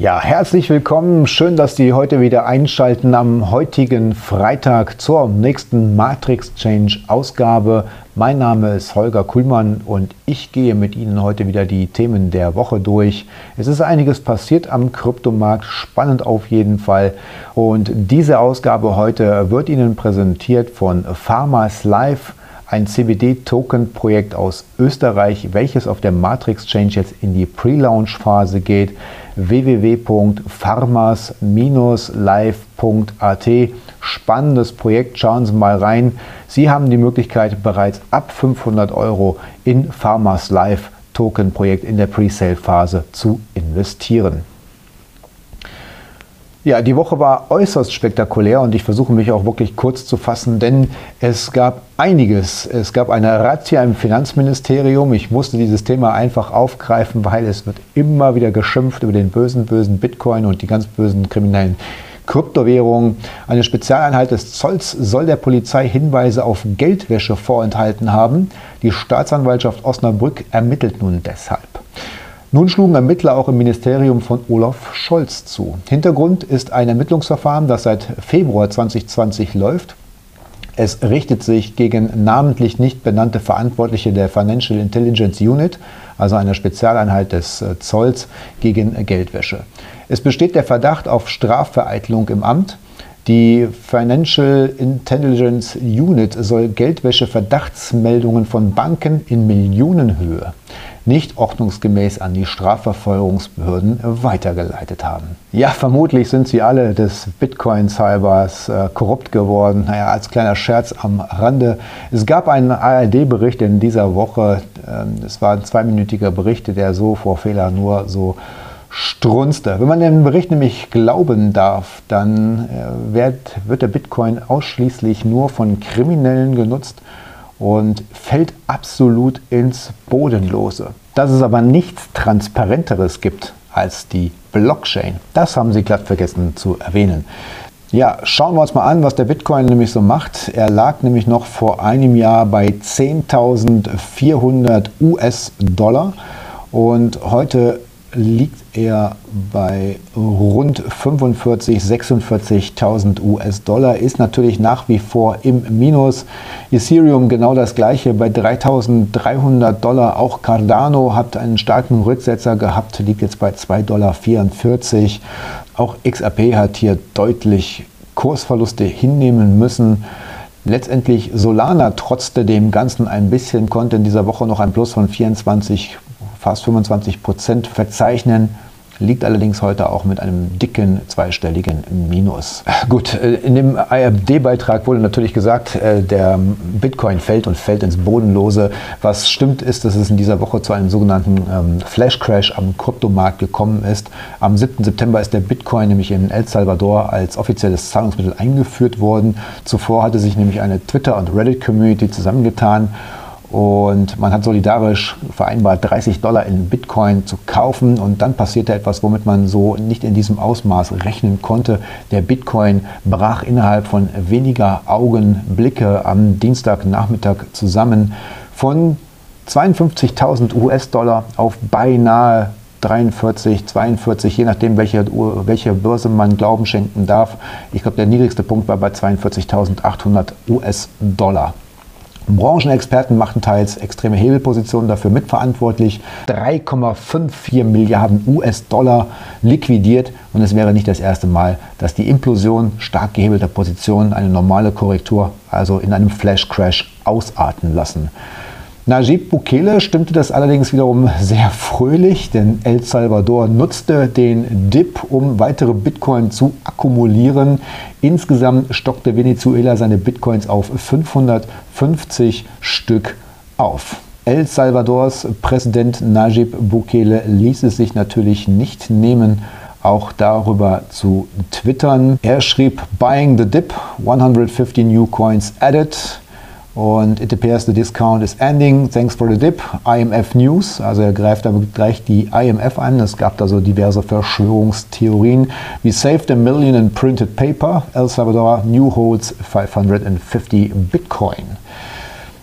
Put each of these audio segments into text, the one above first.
Ja, herzlich willkommen. Schön, dass Sie heute wieder einschalten am heutigen Freitag zur nächsten Matrix Change Ausgabe. Mein Name ist Holger Kuhlmann und ich gehe mit Ihnen heute wieder die Themen der Woche durch. Es ist einiges passiert am Kryptomarkt, spannend auf jeden Fall. Und diese Ausgabe heute wird Ihnen präsentiert von Farmers Life ein CBD-Token-Projekt aus Österreich, welches auf der Matrix Change jetzt in die Pre-Launch-Phase geht www.pharmas-live.at. Spannendes Projekt, schauen Sie mal rein. Sie haben die Möglichkeit, bereits ab 500 Euro in Pharmas Live Token Projekt in der Pre-Sale-Phase zu investieren. Ja, die Woche war äußerst spektakulär und ich versuche mich auch wirklich kurz zu fassen, denn es gab einiges. Es gab eine Razzia im Finanzministerium. Ich musste dieses Thema einfach aufgreifen, weil es wird immer wieder geschimpft über den bösen, bösen Bitcoin und die ganz bösen kriminellen Kryptowährungen. Eine Spezialeinheit des Zolls soll der Polizei Hinweise auf Geldwäsche vorenthalten haben. Die Staatsanwaltschaft Osnabrück ermittelt nun deshalb. Nun schlugen Ermittler auch im Ministerium von Olaf Scholz zu. Hintergrund ist ein Ermittlungsverfahren, das seit Februar 2020 läuft. Es richtet sich gegen namentlich nicht benannte Verantwortliche der Financial Intelligence Unit, also einer Spezialeinheit des äh, Zolls, gegen Geldwäsche. Es besteht der Verdacht auf Strafvereitlung im Amt. Die Financial Intelligence Unit soll Geldwäsche-Verdachtsmeldungen von Banken in Millionenhöhe nicht ordnungsgemäß an die Strafverfolgungsbehörden weitergeleitet haben. Ja, vermutlich sind sie alle des Bitcoin-Cybers äh, korrupt geworden. Naja, als kleiner Scherz am Rande. Es gab einen ARD-Bericht in dieser Woche. Ähm, es war ein zweiminütiger Bericht, der so vor Fehler nur so strunzte. Wenn man dem Bericht nämlich glauben darf, dann äh, wird, wird der Bitcoin ausschließlich nur von Kriminellen genutzt und fällt absolut ins Bodenlose. Dass es aber nichts Transparenteres gibt als die Blockchain, das haben sie glatt vergessen zu erwähnen. Ja, schauen wir uns mal an, was der Bitcoin nämlich so macht. Er lag nämlich noch vor einem Jahr bei 10.400 US-Dollar und heute liegt er bei rund 45.000, 46.000 US-Dollar, ist natürlich nach wie vor im Minus. Ethereum genau das gleiche bei 3.300 Dollar. Auch Cardano hat einen starken Rücksetzer gehabt, liegt jetzt bei 2,44 Dollar. Auch XRP hat hier deutlich Kursverluste hinnehmen müssen. Letztendlich Solana trotzte dem Ganzen ein bisschen, konnte in dieser Woche noch ein Plus von 24 fast 25 Prozent verzeichnen liegt allerdings heute auch mit einem dicken zweistelligen Minus. Gut, äh, in dem ARD-Beitrag wurde natürlich gesagt, äh, der Bitcoin fällt und fällt ins Bodenlose. Was stimmt ist, dass es in dieser Woche zu einem sogenannten ähm, Flash-Crash am Kryptomarkt gekommen ist. Am 7. September ist der Bitcoin nämlich in El Salvador als offizielles Zahlungsmittel eingeführt worden. Zuvor hatte sich nämlich eine Twitter- und Reddit-Community zusammengetan und man hat solidarisch vereinbart, 30 Dollar in Bitcoin zu kaufen. Und dann passierte etwas, womit man so nicht in diesem Ausmaß rechnen konnte. Der Bitcoin brach innerhalb von weniger Augenblicke am Dienstagnachmittag zusammen von 52.000 US-Dollar auf beinahe 43, 42, je nachdem, welche, welche Börse man Glauben schenken darf. Ich glaube, der niedrigste Punkt war bei 42.800 US-Dollar. Branchenexperten machten teils extreme Hebelpositionen dafür mitverantwortlich. 3,54 Milliarden US-Dollar liquidiert und es wäre nicht das erste Mal, dass die Implosion stark gehebelter Positionen eine normale Korrektur, also in einem Flash-Crash, ausarten lassen. Najib Bukele stimmte das allerdings wiederum sehr fröhlich, denn El Salvador nutzte den Dip, um weitere Bitcoin zu akkumulieren. Insgesamt stockte Venezuela seine Bitcoins auf 550 Stück auf. El Salvadors Präsident Najib Bukele ließ es sich natürlich nicht nehmen, auch darüber zu twittern. Er schrieb Buying the Dip, 150 new coins added. Und it appears the discount is ending. Thanks for the dip. IMF News. Also er greift damit gleich die IMF an. Es gab da so diverse Verschwörungstheorien. We saved a million in printed paper. El Salvador new holds 550 Bitcoin.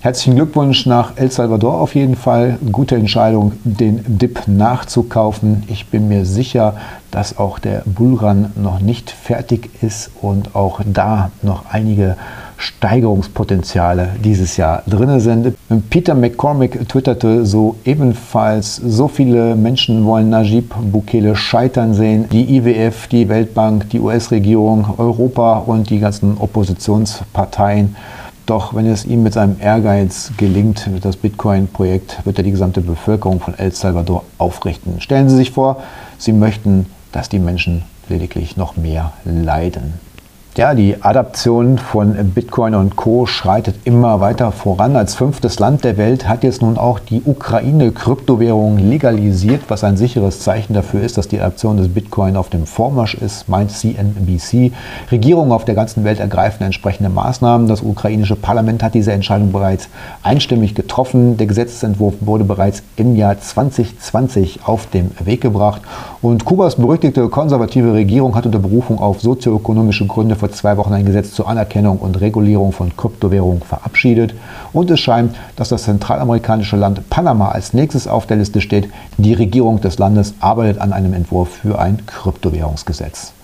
Herzlichen Glückwunsch nach El Salvador auf jeden Fall. Gute Entscheidung, den Dip nachzukaufen. Ich bin mir sicher, dass auch der Bullrun noch nicht fertig ist und auch da noch einige Steigerungspotenziale dieses Jahr drin sind. Peter McCormick twitterte so ebenfalls, so viele Menschen wollen Najib Bukele scheitern sehen. Die IWF, die Weltbank, die US-Regierung, Europa und die ganzen Oppositionsparteien. Doch wenn es ihm mit seinem Ehrgeiz gelingt, das Bitcoin-Projekt, wird er die gesamte Bevölkerung von El Salvador aufrichten. Stellen Sie sich vor, Sie möchten, dass die Menschen lediglich noch mehr leiden. Ja, die Adaption von Bitcoin und Co. schreitet immer weiter voran. Als fünftes Land der Welt hat jetzt nun auch die Ukraine Kryptowährung legalisiert, was ein sicheres Zeichen dafür ist, dass die Adaption des Bitcoin auf dem Vormarsch ist, meint CNBC. Regierungen auf der ganzen Welt ergreifen entsprechende Maßnahmen. Das ukrainische Parlament hat diese Entscheidung bereits einstimmig getroffen. Der Gesetzentwurf wurde bereits im Jahr 2020 auf den Weg gebracht. Und Kubas berüchtigte konservative Regierung hat unter Berufung auf sozioökonomische Gründe vor zwei Wochen ein Gesetz zur Anerkennung und Regulierung von Kryptowährungen verabschiedet. Und es scheint, dass das zentralamerikanische Land Panama als nächstes auf der Liste steht. Die Regierung des Landes arbeitet an einem Entwurf für ein Kryptowährungsgesetz.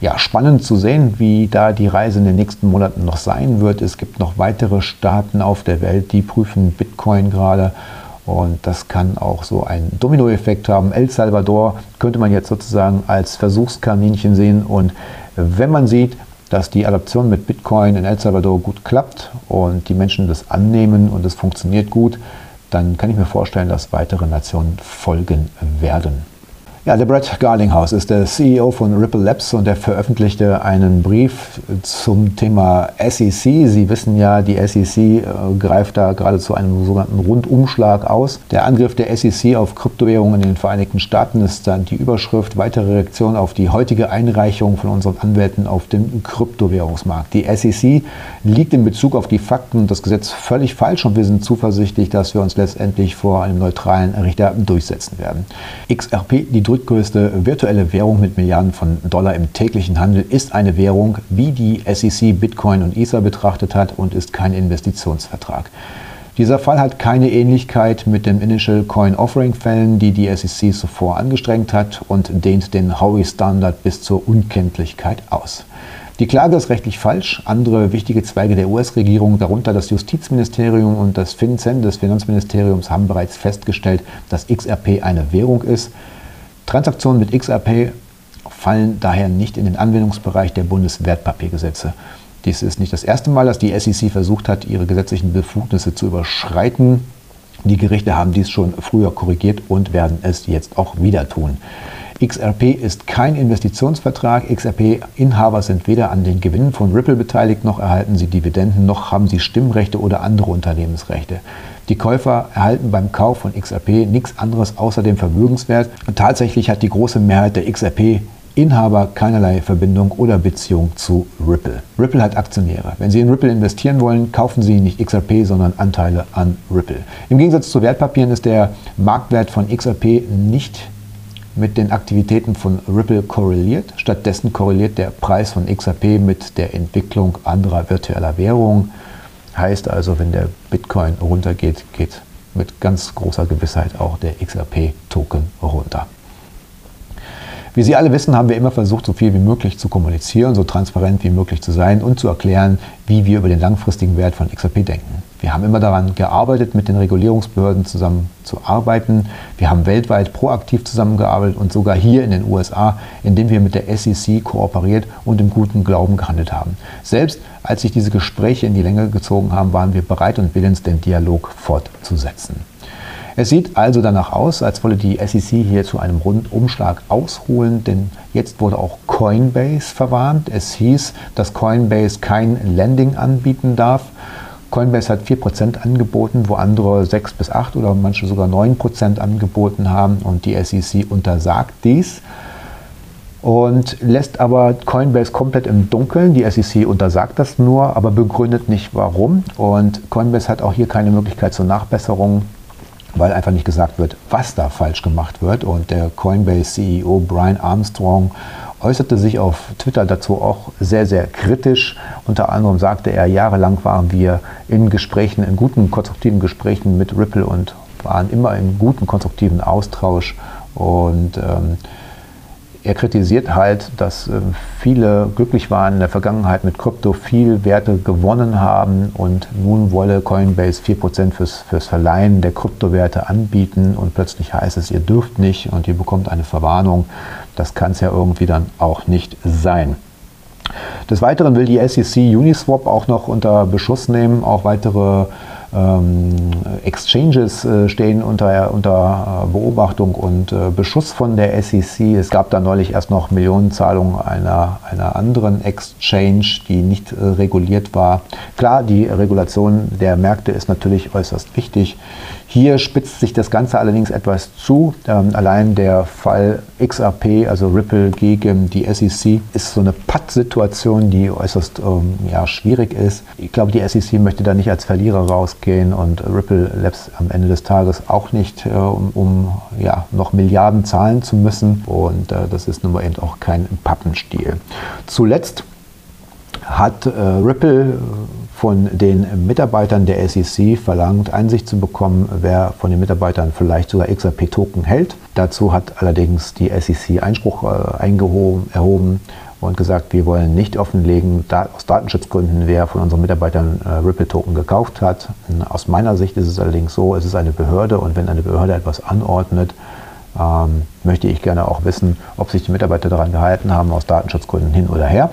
Ja, spannend zu sehen, wie da die Reise in den nächsten Monaten noch sein wird. Es gibt noch weitere Staaten auf der Welt, die prüfen Bitcoin gerade und das kann auch so einen Dominoeffekt haben. El Salvador könnte man jetzt sozusagen als Versuchskaninchen sehen. Und wenn man sieht, dass die Adaption mit Bitcoin in El Salvador gut klappt und die Menschen das annehmen und es funktioniert gut, dann kann ich mir vorstellen, dass weitere Nationen folgen werden. Ja, der Brett Garlinghouse ist der CEO von Ripple Labs und er veröffentlichte einen Brief zum Thema SEC. Sie wissen ja, die SEC äh, greift da gerade zu einem sogenannten Rundumschlag aus. Der Angriff der SEC auf Kryptowährungen in den Vereinigten Staaten ist dann die Überschrift weitere Reaktion auf die heutige Einreichung von unseren Anwälten auf dem Kryptowährungsmarkt. Die SEC liegt in Bezug auf die Fakten und das Gesetz völlig falsch und wir sind zuversichtlich, dass wir uns letztendlich vor einem neutralen Richter durchsetzen werden. XRP, die drittgrößte virtuelle Währung mit Milliarden von Dollar im täglichen Handel, ist eine Währung, wie die SEC Bitcoin und Ether betrachtet hat und ist kein Investitionsvertrag. Dieser Fall hat keine Ähnlichkeit mit den Initial Coin Offering Fällen, die die SEC zuvor angestrengt hat und dehnt den Howey-Standard bis zur Unkenntlichkeit aus. Die Klage ist rechtlich falsch. Andere wichtige Zweige der US-Regierung, darunter das Justizministerium und das FinCEN des Finanzministeriums, haben bereits festgestellt, dass XRP eine Währung ist. Transaktionen mit XRP fallen daher nicht in den Anwendungsbereich der Bundeswertpapiergesetze. Dies ist nicht das erste Mal, dass die SEC versucht hat, ihre gesetzlichen Befugnisse zu überschreiten. Die Gerichte haben dies schon früher korrigiert und werden es jetzt auch wieder tun. XRP ist kein Investitionsvertrag. XRP-Inhaber sind weder an den Gewinnen von Ripple beteiligt, noch erhalten sie Dividenden, noch haben sie Stimmrechte oder andere Unternehmensrechte. Die Käufer erhalten beim Kauf von XRP nichts anderes außer dem Vermögenswert. Und tatsächlich hat die große Mehrheit der XRP Inhaber keinerlei Verbindung oder Beziehung zu Ripple. Ripple hat Aktionäre. Wenn Sie in Ripple investieren wollen, kaufen Sie nicht XRP, sondern Anteile an Ripple. Im Gegensatz zu Wertpapieren ist der Marktwert von XRP nicht mit den Aktivitäten von Ripple korreliert. Stattdessen korreliert der Preis von XRP mit der Entwicklung anderer virtueller Währungen. Heißt also, wenn der Bitcoin runtergeht, geht mit ganz großer Gewissheit auch der XRP-Token runter. Wie Sie alle wissen, haben wir immer versucht, so viel wie möglich zu kommunizieren, so transparent wie möglich zu sein und zu erklären, wie wir über den langfristigen Wert von XRP denken. Wir haben immer daran gearbeitet, mit den Regulierungsbehörden zusammen zu arbeiten. Wir haben weltweit proaktiv zusammengearbeitet und sogar hier in den USA, indem wir mit der SEC kooperiert und im guten Glauben gehandelt haben. Selbst als sich diese Gespräche in die Länge gezogen haben, waren wir bereit und willens, den Dialog fortzusetzen. Es sieht also danach aus, als wolle die SEC hier zu einem Rundumschlag ausholen, denn jetzt wurde auch Coinbase verwarnt. Es hieß, dass Coinbase kein Lending anbieten darf. Coinbase hat 4% angeboten, wo andere 6 bis 8 oder manche sogar 9% angeboten haben und die SEC untersagt dies und lässt aber Coinbase komplett im Dunkeln. Die SEC untersagt das nur, aber begründet nicht warum. Und Coinbase hat auch hier keine Möglichkeit zur Nachbesserung weil einfach nicht gesagt wird, was da falsch gemacht wird. Und der Coinbase-CEO Brian Armstrong äußerte sich auf Twitter dazu auch sehr, sehr kritisch. Unter anderem sagte er, jahrelang waren wir in Gesprächen, in guten, konstruktiven Gesprächen mit Ripple und waren immer in guten, konstruktiven Austausch. Und ähm, er kritisiert halt, dass ähm, viele glücklich waren in der Vergangenheit mit Krypto, viel Werte gewonnen haben und nun wolle Coinbase 4% fürs, fürs Verleihen der Kryptowerte anbieten und plötzlich heißt es, ihr dürft nicht und ihr bekommt eine Verwarnung. Das kann es ja irgendwie dann auch nicht sein. Des Weiteren will die SEC Uniswap auch noch unter Beschuss nehmen, auch weitere ähm, Exchanges äh, stehen unter, unter äh, Beobachtung und äh, Beschuss von der SEC. Es gab da neulich erst noch Millionenzahlungen einer, einer anderen Exchange, die nicht äh, reguliert war. Klar, die Regulation der Märkte ist natürlich äußerst wichtig. Hier spitzt sich das Ganze allerdings etwas zu. Ähm, allein der Fall XRP, also Ripple gegen die SEC, ist so eine Patt-Situation, die äußerst ähm, ja, schwierig ist. Ich glaube, die SEC möchte da nicht als Verlierer rausgehen und Ripple Labs am Ende des Tages auch nicht, äh, um, um ja, noch Milliarden zahlen zu müssen. Und äh, das ist nun mal eben auch kein Pappenstiel. Zuletzt hat äh, Ripple von den Mitarbeitern der SEC verlangt, Einsicht zu bekommen, wer von den Mitarbeitern vielleicht sogar XRP-Token hält. Dazu hat allerdings die SEC Einspruch äh, erhoben und gesagt, wir wollen nicht offenlegen, da, aus Datenschutzgründen, wer von unseren Mitarbeitern äh, Ripple-Token gekauft hat. Aus meiner Sicht ist es allerdings so, es ist eine Behörde und wenn eine Behörde etwas anordnet, ähm, möchte ich gerne auch wissen, ob sich die Mitarbeiter daran gehalten haben, aus Datenschutzgründen hin oder her.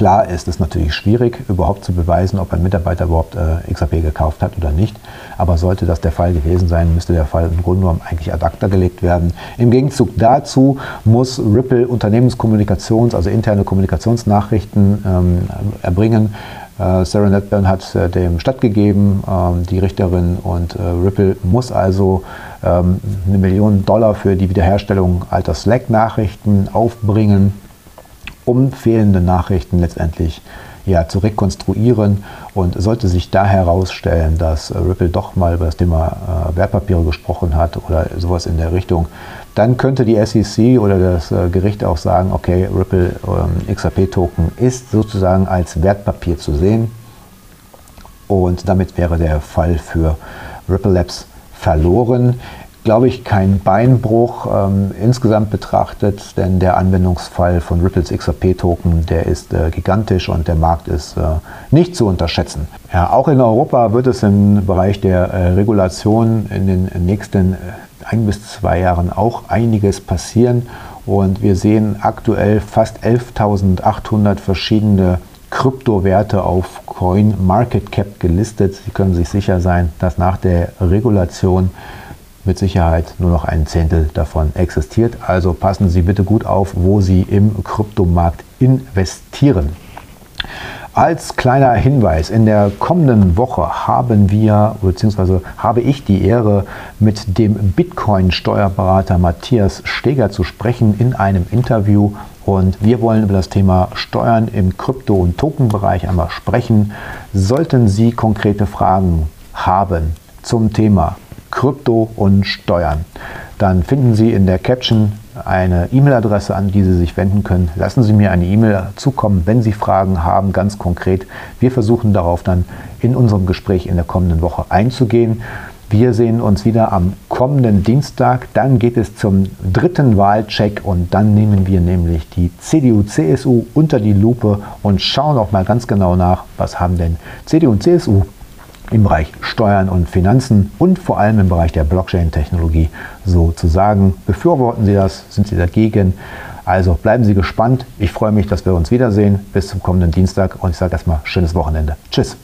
Klar ist es natürlich schwierig, überhaupt zu beweisen, ob ein Mitarbeiter überhaupt äh, XRP gekauft hat oder nicht. Aber sollte das der Fall gewesen sein, müsste der Fall im Grunde genommen eigentlich ad acta gelegt werden. Im Gegenzug dazu muss Ripple Unternehmenskommunikations-, also interne Kommunikationsnachrichten ähm, erbringen. Äh, Sarah Netburn hat äh, dem stattgegeben, äh, die Richterin, und äh, Ripple muss also ähm, eine Million Dollar für die Wiederherstellung alter Slack-Nachrichten aufbringen um fehlende Nachrichten letztendlich ja, zu rekonstruieren. Und sollte sich da herausstellen, dass äh, Ripple doch mal über das Thema äh, Wertpapiere gesprochen hat oder sowas in der Richtung, dann könnte die SEC oder das äh, Gericht auch sagen, okay, Ripple ähm, XRP-Token ist sozusagen als Wertpapier zu sehen. Und damit wäre der Fall für Ripple Labs verloren glaube ich, kein Beinbruch ähm, insgesamt betrachtet, denn der Anwendungsfall von Ripples XRP-Token, der ist äh, gigantisch und der Markt ist äh, nicht zu unterschätzen. Ja, auch in Europa wird es im Bereich der äh, Regulation in den nächsten äh, ein bis zwei Jahren auch einiges passieren und wir sehen aktuell fast 11.800 verschiedene Kryptowerte auf Coin Market Cap gelistet. Sie können sich sicher sein, dass nach der Regulation mit Sicherheit nur noch ein Zehntel davon existiert. Also passen Sie bitte gut auf, wo Sie im Kryptomarkt investieren. Als kleiner Hinweis, in der kommenden Woche haben wir bzw. habe ich die Ehre, mit dem Bitcoin-Steuerberater Matthias Steger zu sprechen in einem Interview. Und wir wollen über das Thema Steuern im Krypto- und Tokenbereich einmal sprechen. Sollten Sie konkrete Fragen haben zum Thema Krypto und Steuern. Dann finden Sie in der Caption eine E-Mail-Adresse, an die Sie sich wenden können. Lassen Sie mir eine E-Mail zukommen, wenn Sie Fragen haben, ganz konkret. Wir versuchen darauf dann in unserem Gespräch in der kommenden Woche einzugehen. Wir sehen uns wieder am kommenden Dienstag. Dann geht es zum dritten Wahlcheck und dann nehmen wir nämlich die CDU, CSU unter die Lupe und schauen auch mal ganz genau nach, was haben denn CDU und CSU im Bereich Steuern und Finanzen und vor allem im Bereich der Blockchain-Technologie sozusagen. Befürworten Sie das? Sind Sie dagegen? Also bleiben Sie gespannt. Ich freue mich, dass wir uns wiedersehen. Bis zum kommenden Dienstag und ich sage erstmal schönes Wochenende. Tschüss.